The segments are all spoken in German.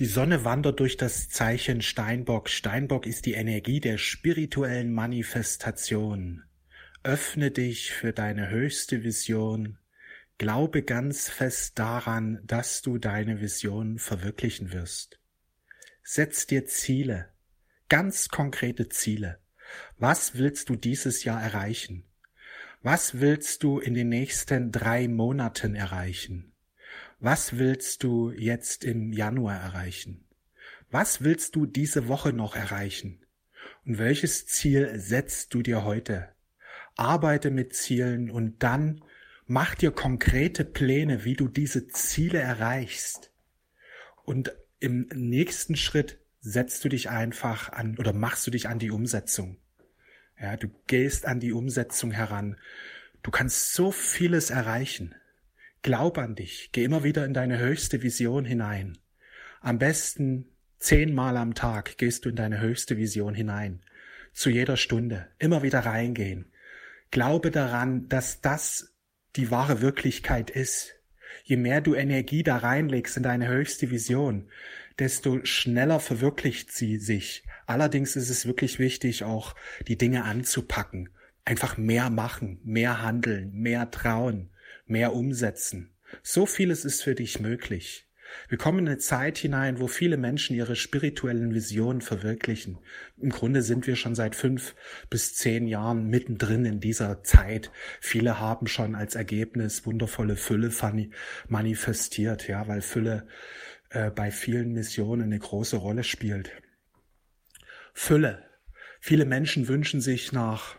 Die Sonne wandert durch das Zeichen Steinbock. Steinbock ist die Energie der spirituellen Manifestation. Öffne dich für deine höchste Vision. Glaube ganz fest daran, dass du deine Vision verwirklichen wirst. Setz dir Ziele, ganz konkrete Ziele. Was willst du dieses Jahr erreichen? Was willst du in den nächsten drei Monaten erreichen? Was willst du jetzt im Januar erreichen? Was willst du diese Woche noch erreichen? Und welches Ziel setzt du dir heute? Arbeite mit Zielen und dann mach dir konkrete Pläne, wie du diese Ziele erreichst. Und im nächsten Schritt setzt du dich einfach an oder machst du dich an die Umsetzung. Ja, du gehst an die Umsetzung heran. Du kannst so vieles erreichen. Glaub an dich. Geh immer wieder in deine höchste Vision hinein. Am besten zehnmal am Tag gehst du in deine höchste Vision hinein. Zu jeder Stunde. Immer wieder reingehen. Glaube daran, dass das die wahre Wirklichkeit ist. Je mehr du Energie da reinlegst in deine höchste Vision, desto schneller verwirklicht sie sich. Allerdings ist es wirklich wichtig, auch die Dinge anzupacken. Einfach mehr machen, mehr handeln, mehr trauen mehr umsetzen. So vieles ist für dich möglich. Wir kommen in eine Zeit hinein, wo viele Menschen ihre spirituellen Visionen verwirklichen. Im Grunde sind wir schon seit fünf bis zehn Jahren mittendrin in dieser Zeit. Viele haben schon als Ergebnis wundervolle Fülle manifestiert, ja, weil Fülle äh, bei vielen Missionen eine große Rolle spielt. Fülle. Viele Menschen wünschen sich nach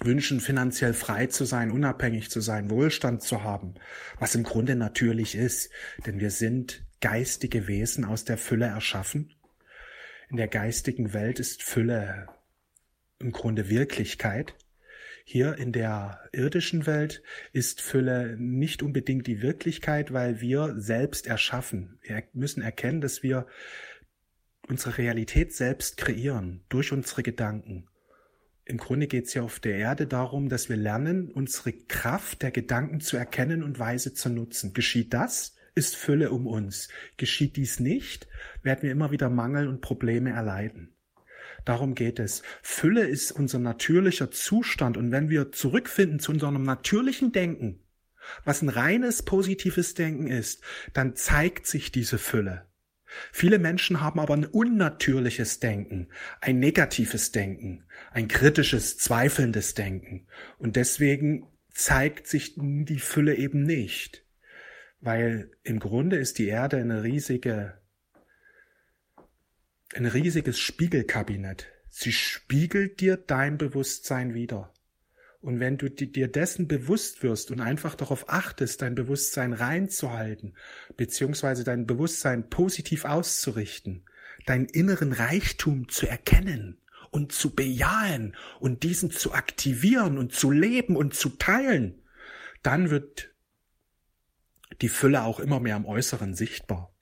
wünschen, finanziell frei zu sein, unabhängig zu sein, Wohlstand zu haben, was im Grunde natürlich ist, denn wir sind geistige Wesen aus der Fülle erschaffen. In der geistigen Welt ist Fülle im Grunde Wirklichkeit. Hier in der irdischen Welt ist Fülle nicht unbedingt die Wirklichkeit, weil wir selbst erschaffen. Wir müssen erkennen, dass wir unsere Realität selbst kreieren durch unsere Gedanken im Grunde geht es ja auf der Erde darum, dass wir lernen, unsere Kraft der Gedanken zu erkennen und weise zu nutzen. Geschieht das, ist Fülle um uns. Geschieht dies nicht, werden wir immer wieder Mangel und Probleme erleiden. Darum geht es. Fülle ist unser natürlicher Zustand und wenn wir zurückfinden zu unserem natürlichen Denken, was ein reines positives Denken ist, dann zeigt sich diese Fülle. Viele Menschen haben aber ein unnatürliches Denken, ein negatives Denken, ein kritisches, zweifelndes Denken. Und deswegen zeigt sich die Fülle eben nicht. Weil im Grunde ist die Erde eine riesige, ein riesiges Spiegelkabinett. Sie spiegelt dir dein Bewusstsein wieder. Und wenn du dir dessen bewusst wirst und einfach darauf achtest, dein Bewusstsein reinzuhalten, beziehungsweise dein Bewusstsein positiv auszurichten, deinen inneren Reichtum zu erkennen und zu bejahen und diesen zu aktivieren und zu leben und zu teilen, dann wird die Fülle auch immer mehr am Äußeren sichtbar.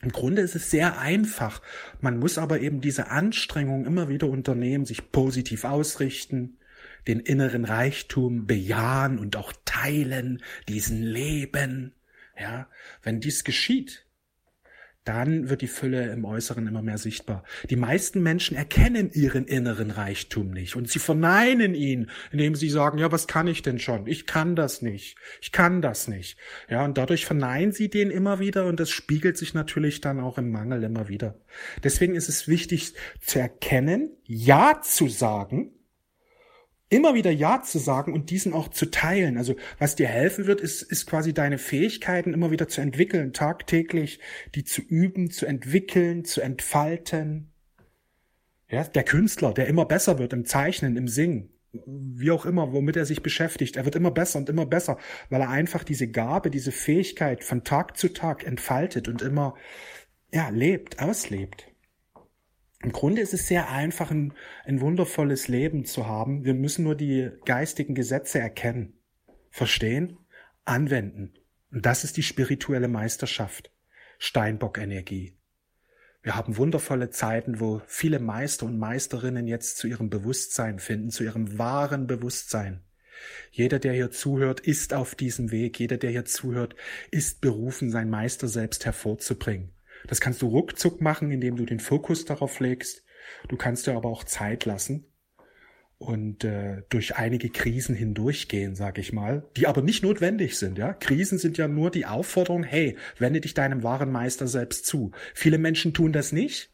Im Grunde ist es sehr einfach. Man muss aber eben diese Anstrengung immer wieder unternehmen, sich positiv ausrichten, den inneren Reichtum bejahen und auch teilen, diesen leben. Ja, wenn dies geschieht, dann wird die Fülle im Äußeren immer mehr sichtbar. Die meisten Menschen erkennen ihren inneren Reichtum nicht und sie verneinen ihn, indem sie sagen, ja, was kann ich denn schon? Ich kann das nicht. Ich kann das nicht. Ja, und dadurch verneinen sie den immer wieder und das spiegelt sich natürlich dann auch im Mangel immer wieder. Deswegen ist es wichtig zu erkennen, ja zu sagen, immer wieder Ja zu sagen und diesen auch zu teilen. Also was dir helfen wird, ist, ist quasi deine Fähigkeiten immer wieder zu entwickeln, tagtäglich die zu üben, zu entwickeln, zu entfalten. Ja, der Künstler, der immer besser wird im Zeichnen, im Singen, wie auch immer, womit er sich beschäftigt, er wird immer besser und immer besser, weil er einfach diese Gabe, diese Fähigkeit von Tag zu Tag entfaltet und immer, ja, lebt, auslebt. Im Grunde ist es sehr einfach, ein, ein wundervolles Leben zu haben. Wir müssen nur die geistigen Gesetze erkennen, verstehen, anwenden. Und das ist die spirituelle Meisterschaft. Steinbock-Energie. Wir haben wundervolle Zeiten, wo viele Meister und Meisterinnen jetzt zu ihrem Bewusstsein finden, zu ihrem wahren Bewusstsein. Jeder, der hier zuhört, ist auf diesem Weg. Jeder, der hier zuhört, ist berufen, sein Meister selbst hervorzubringen. Das kannst du ruckzuck machen, indem du den Fokus darauf legst. Du kannst dir aber auch Zeit lassen und äh, durch einige Krisen hindurchgehen, sag ich mal, die aber nicht notwendig sind. Ja, Krisen sind ja nur die Aufforderung: Hey, wende dich deinem wahren Meister selbst zu. Viele Menschen tun das nicht.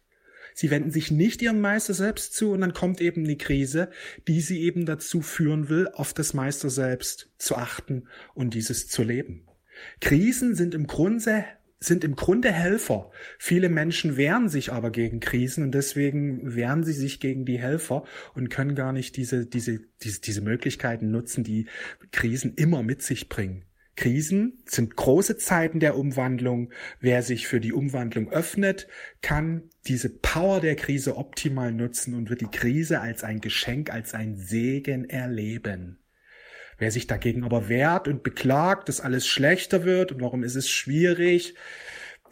Sie wenden sich nicht ihrem Meister selbst zu und dann kommt eben eine Krise, die sie eben dazu führen will, auf das Meister selbst zu achten und dieses zu leben. Krisen sind im Grunde sind im Grunde Helfer. Viele Menschen wehren sich aber gegen Krisen und deswegen wehren sie sich gegen die Helfer und können gar nicht diese, diese, diese, diese Möglichkeiten nutzen, die Krisen immer mit sich bringen. Krisen sind große Zeiten der Umwandlung. Wer sich für die Umwandlung öffnet, kann diese Power der Krise optimal nutzen und wird die Krise als ein Geschenk, als ein Segen erleben. Wer sich dagegen aber wehrt und beklagt, dass alles schlechter wird und warum ist es schwierig,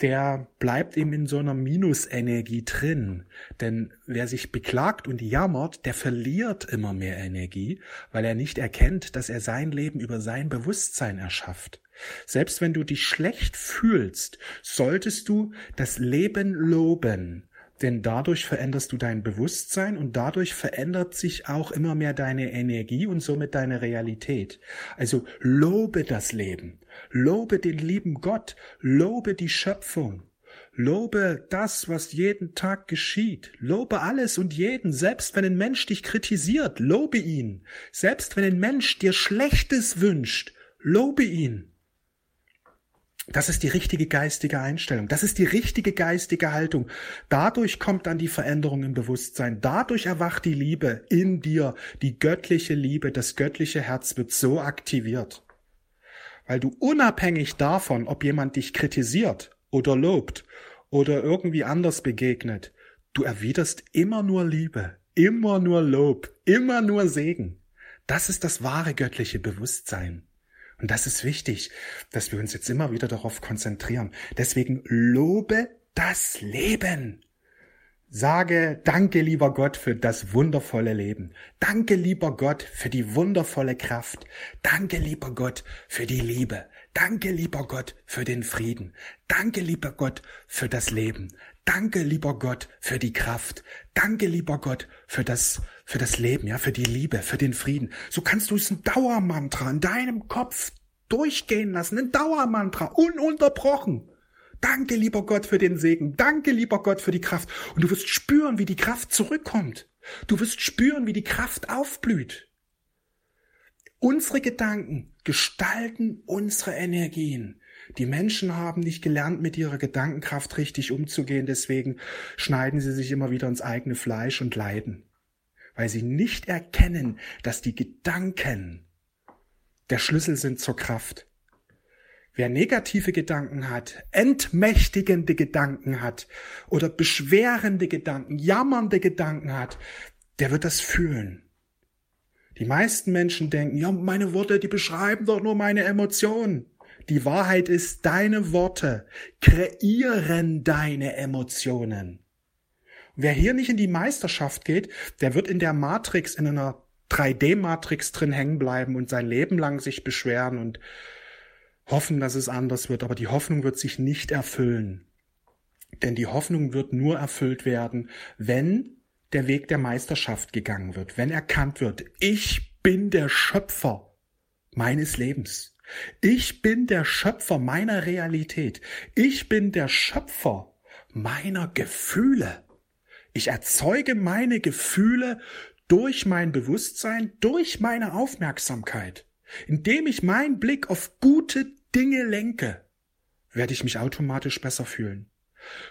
der bleibt eben in so einer Minusenergie drin. Denn wer sich beklagt und jammert, der verliert immer mehr Energie, weil er nicht erkennt, dass er sein Leben über sein Bewusstsein erschafft. Selbst wenn du dich schlecht fühlst, solltest du das Leben loben denn dadurch veränderst du dein Bewusstsein und dadurch verändert sich auch immer mehr deine Energie und somit deine Realität. Also lobe das Leben, lobe den lieben Gott, lobe die Schöpfung, lobe das, was jeden Tag geschieht, lobe alles und jeden, selbst wenn ein Mensch dich kritisiert, lobe ihn, selbst wenn ein Mensch dir Schlechtes wünscht, lobe ihn. Das ist die richtige geistige Einstellung. Das ist die richtige geistige Haltung. Dadurch kommt dann die Veränderung im Bewusstsein. Dadurch erwacht die Liebe in dir. Die göttliche Liebe, das göttliche Herz wird so aktiviert. Weil du unabhängig davon, ob jemand dich kritisiert oder lobt oder irgendwie anders begegnet, du erwiderst immer nur Liebe, immer nur Lob, immer nur Segen. Das ist das wahre göttliche Bewusstsein. Und das ist wichtig, dass wir uns jetzt immer wieder darauf konzentrieren. Deswegen lobe das Leben. Sage Danke, lieber Gott, für das wundervolle Leben. Danke, lieber Gott, für die wundervolle Kraft. Danke, lieber Gott, für die Liebe. Danke, lieber Gott, für den Frieden. Danke, lieber Gott, für das Leben. Danke, lieber Gott, für die Kraft. Danke, lieber Gott, für das, für das Leben, ja, für die Liebe, für den Frieden. So kannst du es ein Dauermantra in deinem Kopf durchgehen lassen, ein Dauermantra, ununterbrochen. Danke, lieber Gott, für den Segen. Danke, lieber Gott, für die Kraft. Und du wirst spüren, wie die Kraft zurückkommt. Du wirst spüren, wie die Kraft aufblüht. Unsere Gedanken gestalten unsere Energien. Die Menschen haben nicht gelernt, mit ihrer Gedankenkraft richtig umzugehen, deswegen schneiden sie sich immer wieder ins eigene Fleisch und leiden, weil sie nicht erkennen, dass die Gedanken der Schlüssel sind zur Kraft. Wer negative Gedanken hat, entmächtigende Gedanken hat oder beschwerende Gedanken, jammernde Gedanken hat, der wird das fühlen. Die meisten Menschen denken, ja, meine Worte, die beschreiben doch nur meine Emotionen. Die Wahrheit ist, deine Worte kreieren deine Emotionen. Wer hier nicht in die Meisterschaft geht, der wird in der Matrix, in einer 3D-Matrix drin hängen bleiben und sein Leben lang sich beschweren und hoffen, dass es anders wird. Aber die Hoffnung wird sich nicht erfüllen. Denn die Hoffnung wird nur erfüllt werden, wenn der Weg der Meisterschaft gegangen wird, wenn erkannt wird, ich bin der Schöpfer meines Lebens. Ich bin der Schöpfer meiner Realität. Ich bin der Schöpfer meiner Gefühle. Ich erzeuge meine Gefühle durch mein Bewusstsein, durch meine Aufmerksamkeit. Indem ich meinen Blick auf gute Dinge lenke, werde ich mich automatisch besser fühlen.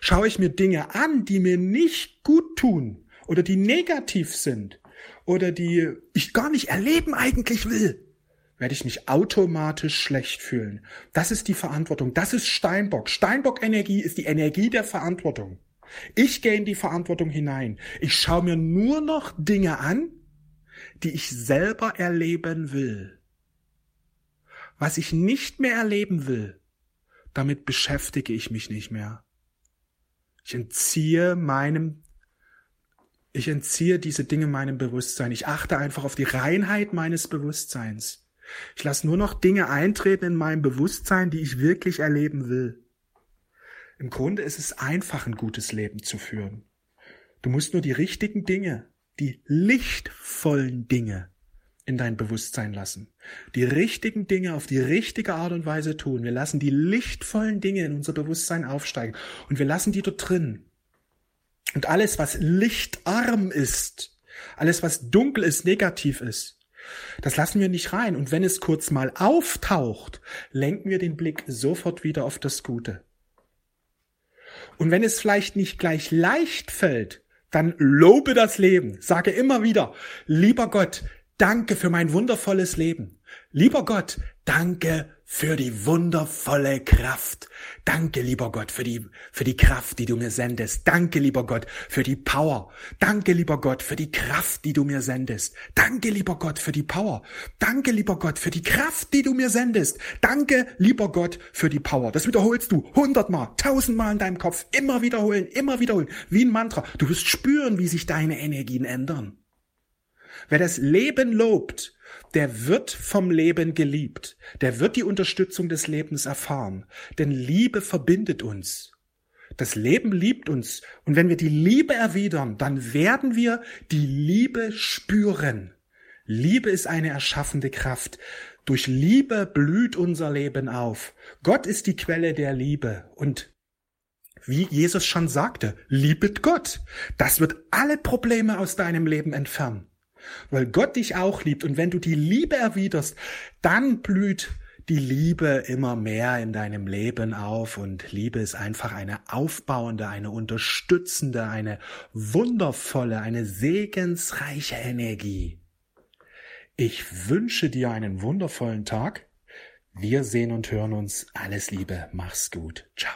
Schaue ich mir Dinge an, die mir nicht gut tun oder die negativ sind oder die ich gar nicht erleben eigentlich will, werde ich mich automatisch schlecht fühlen. Das ist die Verantwortung. Das ist Steinbock. Steinbock-Energie ist die Energie der Verantwortung. Ich gehe in die Verantwortung hinein. Ich schaue mir nur noch Dinge an, die ich selber erleben will. Was ich nicht mehr erleben will, damit beschäftige ich mich nicht mehr. Ich entziehe meinem Ich entziehe diese Dinge meinem Bewusstsein. Ich achte einfach auf die Reinheit meines Bewusstseins. Ich lasse nur noch Dinge eintreten in meinem Bewusstsein, die ich wirklich erleben will. Im Grunde ist es einfach, ein gutes Leben zu führen. Du musst nur die richtigen Dinge, die lichtvollen Dinge in dein Bewusstsein lassen. Die richtigen Dinge auf die richtige Art und Weise tun. Wir lassen die lichtvollen Dinge in unser Bewusstsein aufsteigen und wir lassen die dort drin. Und alles, was lichtarm ist, alles, was dunkel ist, negativ ist, das lassen wir nicht rein. Und wenn es kurz mal auftaucht, lenken wir den Blick sofort wieder auf das Gute. Und wenn es vielleicht nicht gleich leicht fällt, dann lobe das Leben. Sage immer wieder, lieber Gott, danke für mein wundervolles Leben. Lieber Gott, danke für die wundervolle Kraft. Danke, lieber Gott, für die, für die Kraft, die du mir sendest. Danke, lieber Gott, für die Power. Danke, lieber Gott, für die Kraft, die du mir sendest. Danke, lieber Gott, für die Power. Danke, lieber Gott, für die Kraft, die du mir sendest. Danke, lieber Gott, für die Power. Das wiederholst du hundertmal, tausendmal in deinem Kopf. Immer wiederholen, immer wiederholen. Wie ein Mantra. Du wirst spüren, wie sich deine Energien ändern. Wer das Leben lobt, der wird vom Leben geliebt, der wird die Unterstützung des Lebens erfahren, denn Liebe verbindet uns. Das Leben liebt uns und wenn wir die Liebe erwidern, dann werden wir die Liebe spüren. Liebe ist eine erschaffende Kraft. Durch Liebe blüht unser Leben auf. Gott ist die Quelle der Liebe und wie Jesus schon sagte, liebet Gott. Das wird alle Probleme aus deinem Leben entfernen weil Gott dich auch liebt. Und wenn du die Liebe erwiderst, dann blüht die Liebe immer mehr in deinem Leben auf und Liebe ist einfach eine aufbauende, eine unterstützende, eine wundervolle, eine segensreiche Energie. Ich wünsche dir einen wundervollen Tag. Wir sehen und hören uns. Alles Liebe. Mach's gut. Ciao.